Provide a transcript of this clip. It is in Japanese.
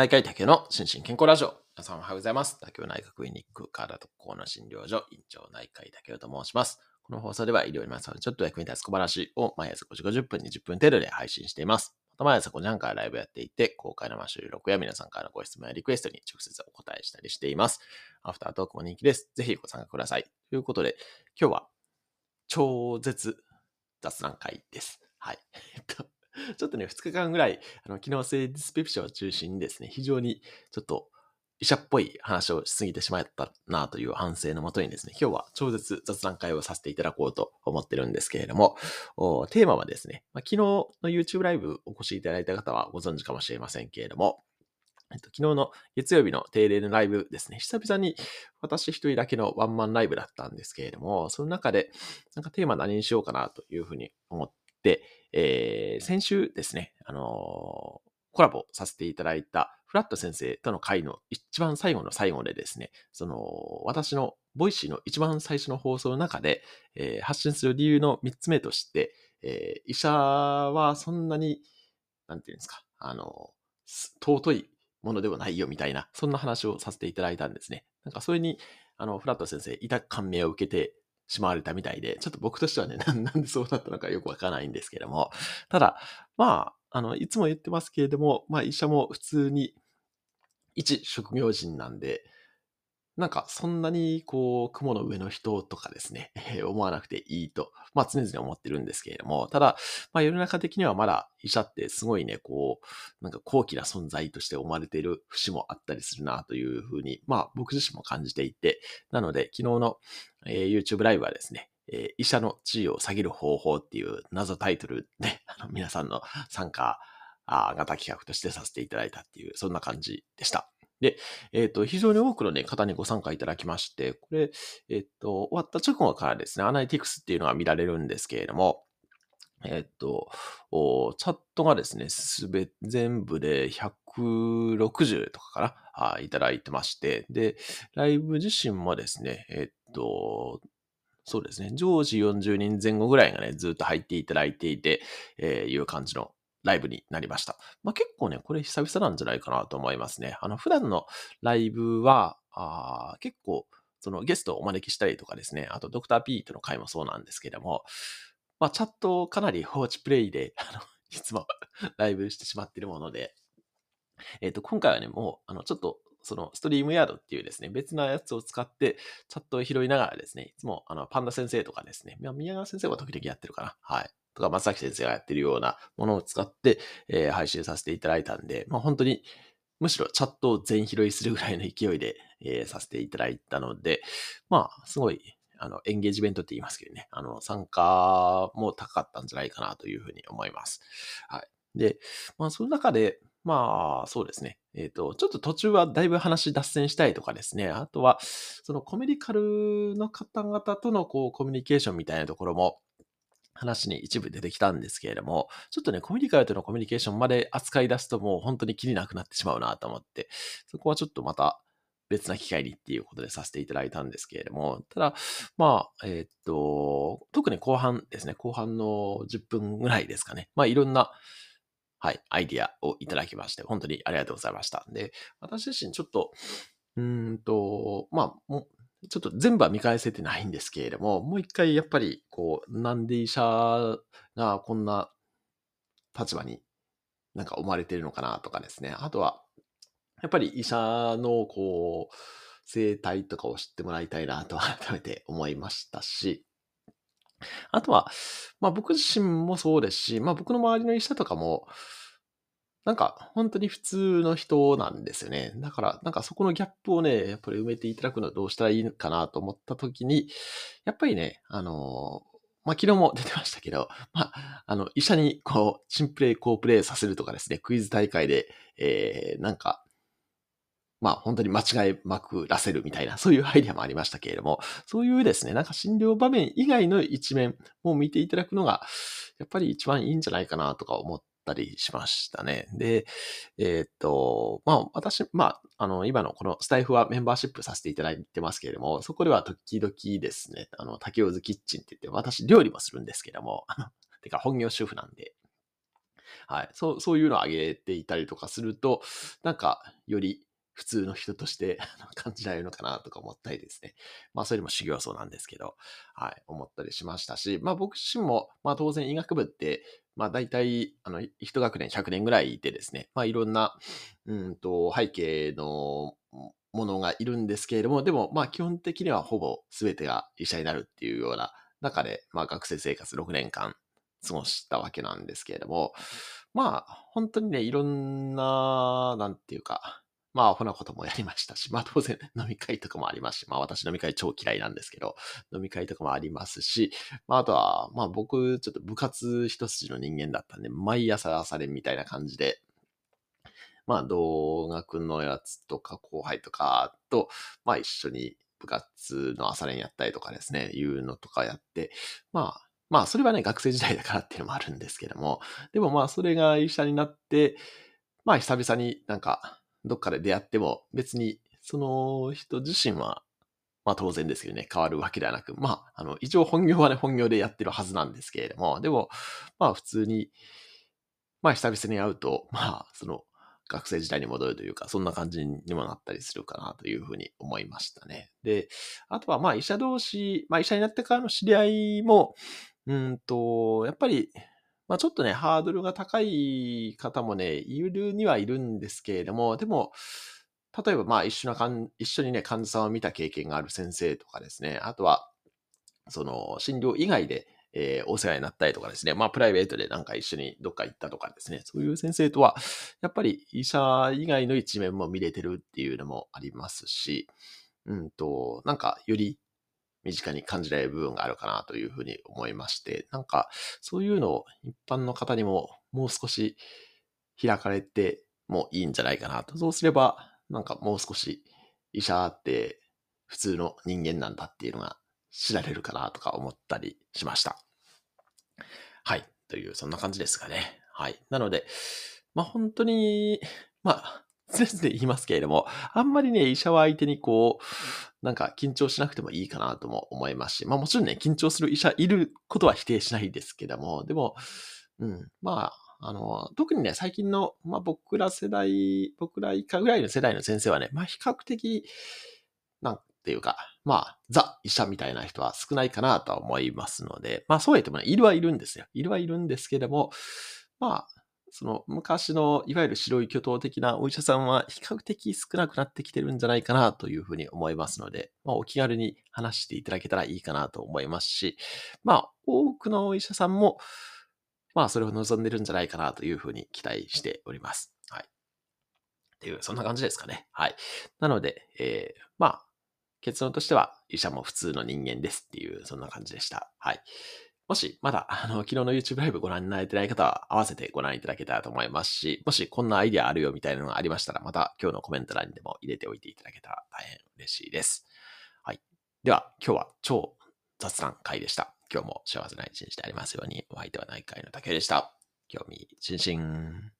内科医竹の心身健康ラジオ。皆さんおはようございます。竹雄内科クリニック体と心の診療所院長内科医竹雄と申します。この放送では医療にまつわるちょっと役に立つ小話を毎朝5時50分20分程度で配信しています。また毎朝5時半からライブやっていて、公開生収録や皆さんからのご質問やリクエストに直接お答えしたりしています。アフタートークも人気です。ぜひご参加ください。ということで、今日は超絶雑談会です。はい。ちょっとね、2日間ぐらい、あの、機能性ディスペプションを中心にですね、非常にちょっと医者っぽい話をしすぎてしまったなという反省のもとにですね、今日は超絶雑談会をさせていただこうと思ってるんですけれども、おテーマはですね、まあ、昨日の YouTube ライブお越しいただいた方はご存知かもしれませんけれども、えっと、昨日の月曜日の定例のライブですね、久々に私一人だけのワンマンライブだったんですけれども、その中で、なんかテーマ何にしようかなというふうに思って、えー先週ですね、あのーコラボさせていただいたフラット先生との会の一番最後の最後でですね、その、私の Voicy の一番最初の放送の中で、えー発信する理由の3つ目として、えー医者はそんなに、なんていうんですか、あの、尊いものではないよみたいな、そんな話をさせていただいたんですね。なんかそれに、あの、フラット先生、痛感銘を受けてしまわれたみたいで、ちょっと僕としてはね、なんでそうなったのかよくわからないんですけども、ただ、まあ、あの、いつも言ってますけれども、まあ、医者も普通に、一職業人なんで、なんか、そんなに、こう、雲の上の人とかですね、えー思わなくていいと、まあ、常々思ってるんですけれども、ただ、まあ、世の中的にはまだ医者ってすごいね、こう、なんか高貴な存在として思われている節もあったりするなというふうに、まあ、僕自身も感じていて、なので、昨日の、えー YouTube ライブはですね、えー医者の地位を下げる方法っていう謎タイトルで、あの皆さんの参加あ型企画としてさせていただいたっていう、そんな感じでした。で、えっ、と、非常に多くのね、方にご参加いただきまして、これ、えっ、と、終わった直後からですね、アナリティクスっていうのが見られるんですけれども、えっ、と、チャットがですね、すべ、全部で160とかかな、あいただいてまして、で、ライブ自身もですね、えっ、と、そうですね、常時40人前後ぐらいがね、ずっと入っていただいていて、えいう感じのライブになりました。まあ、結構ね、これ久々なんじゃないかなと思いますね。あの、普段のライブは、あ結構、そのゲストをお招きしたりとかですね、あとドクターピーとの会もそうなんですけども、まあ、チャットをかなり放置プレイで、あの、いつも ライブしてしまっているもので、えっ、と、今回はね、もう、あの、ちょっと、その、ストリームヤードっていうですね、別なやつを使って、チャットを拾いながらですね、いつも、あの、パンダ先生とかですね、宮川先生は時々やってるかな。はい。とか、松崎先生がやってるようなものを使って、えー配信させていただいたんで、まあ、本当に、むしろチャットを全拾いするぐらいの勢いで、えーさせていただいたので、まあ、すごい、あの、エンゲージメントって言いますけどね、あの、参加も高かったんじゃないかなというふうに思います。はい。で、まあ、その中で、まあ、そうですね。えっ、と、ちょっと途中はだいぶ話脱線したいとかですね。あとは、そのコメディカルの方々とのこうコミュニケーションみたいなところも、話に一部出てきたんですけれども、ちょっとね、コミュニカルとのコミュニケーションまで扱い出すともう本当に気になくなってしまうなと思って、そこはちょっとまた別な機会にっていうことでさせていただいたんですけれども、ただ、まあ、えーっと、特に後半ですね、後半の10分ぐらいですかね、まあいろんな、はい、アイディアをいただきまして、本当にありがとうございました。で、私自身ちょっと、うーんと、まあ、もう、ちょっと全部は見返せてないんですけれども、もう一回やっぱり、こう、なんで医者がこんな立場になんか思われてるのかなとかですね。あとは、やっぱり医者のこう、生態とかを知ってもらいたいなと改めて思いましたし、あとは、まあ僕自身もそうですし、まあ僕の周りの医者とかも、なんか本当に普通の人なんですよね。だから、なんかそこのギャップをね、やっぱり埋めていただくのはどうしたらいいのかなと思った時に、やっぱりね、あのまあ昨日も 出てましたけど、まあ、あの、医者にこう、チンプレイ、コープレイさせるとかですね、クイズ大会で、えー、なんか、まあ本当に間違いまくらせるみたいな、そういうアイデアもありましたけれども、そういうですね、なんか診療場面以外の一面を見ていただくのが、やっぱり一番いいんじゃないかなとか思ったりしましたね。で、えーっと、まあ私、まあ、あの、今のこのスタイフはメンバーシップさせていただいてますけれども、そこでは時々ですね、あの、竹尾ズキッチンって言って、私料理もするんですけども、てか本業主婦なんで、はい。そう、そういうのをあげていたりとかすると、なんか、より普通の人として 感じられるのかなとか思ったりですね。まあ、それでも修行僧なんですけど、はい、思ったりしましたし、まあ僕自身も、まあ当然医学部って、まあ大体、あの、一学年100年ぐらいいてですね、まあいろんな、うんと、背景のものがいるんですけれども、でもまあ基本的にはほぼ全てが医者になるっていうような中で、まあ学生生活6年間過ごしたわけなんですけれども、まあ本当にね、いろんな、なんていうか、まあ、アホなこともやりましたし、まあ当然飲み会とかもありますし、まあ私飲み会超嫌いなんですけど、飲み会とかもありますし、まああとは、まあ僕ちょっと部活一筋の人間だったんで、毎朝朝練みたいな感じで、まあ同学のやつとか後輩とかと、まあ一緒に部活の朝練やったりとかですね、いうのとかやって、まあ、まあそれはね、学生時代だからっていうのもあるんですけども、でもまあそれが医者になって、まあ久々になんか、どっかで出会っても別にその人自身は、まあ当然ですけどね、変わるわけではなく、まあ、あの、一応本業はね、本業でやってるはずなんですけれども、でも、まあ普通に、まあ久々に会うと、まあ、その、学生時代に戻るというか、そんな感じにもなったりするかなというふうに思いましたね。で、あとはまあ医者同士、まあ医者になってからの知り合いも、うんと、やっぱりまあ、ちょっとね、ハードルが高い方もね、いるにはいるんですけれども、でも、例えば、まあ、一緒なかん、一緒にね、患者さんを見た経験がある先生とかですね、あとは、その、診療以外で、えー、お世話になったりとかですね、まあ、プライベートでなんか一緒にどっか行ったとかですね、そういう先生とは、やっぱり医者以外の一面も見れてるっていうのもありますし、うんと、なんか、より身近に感じられる部分があるかなというふうに思いまして、なんかそういうのを一般の方にももう少し開かれてもいいんじゃないかなと。そうすれば、なんかもう少し医者って普通の人間なんだっていうのが知られるかなとか思ったりしました。はい。という、そんな感じですかね。はい。なので、まあ本当に、まあ、常々言いますけれども、あんまりね、医者は相手にこう、なんか緊張しなくてもいいかなとも思いますし、まあもちろんね、緊張する医者いることは否定しないですけども、でも、うん、まあ、あの、特にね、最近の、まあ僕ら世代、僕ら以下ぐらいの世代の先生はね、まあ比較的、なんていうか、まあ、ザ医者みたいな人は少ないかなとは思いますので、まあそうやってもね、いるはいるんですよ。いるはいるんですけども、まあ、その昔のいわゆる白い巨頭的なお医者さんは比較的少なくなってきてるんじゃないかなというふうに思いますので、まあ、お気軽に話していただけたらいいかなと思いますし、まあ多くのお医者さんも、まあそれを望んでるんじゃないかなというふうに期待しております。はい。っていう、そんな感じですかね。はい。なので、えー、まあ結論としては医者も普通の人間ですっていう、そんな感じでした。はい。もし、まだ、あの、昨日の YouTube ライブご覧になれてない方は、合わせてご覧いただけたらと思いますし、もしこんなアイディアあるよみたいなのがありましたら、また今日のコメント欄にでも入れておいていただけたら大変嬉しいです。はい。では、今日は超雑談会でした。今日も幸せな一日でありますように、お相手は内科医の竹でした。興味津々。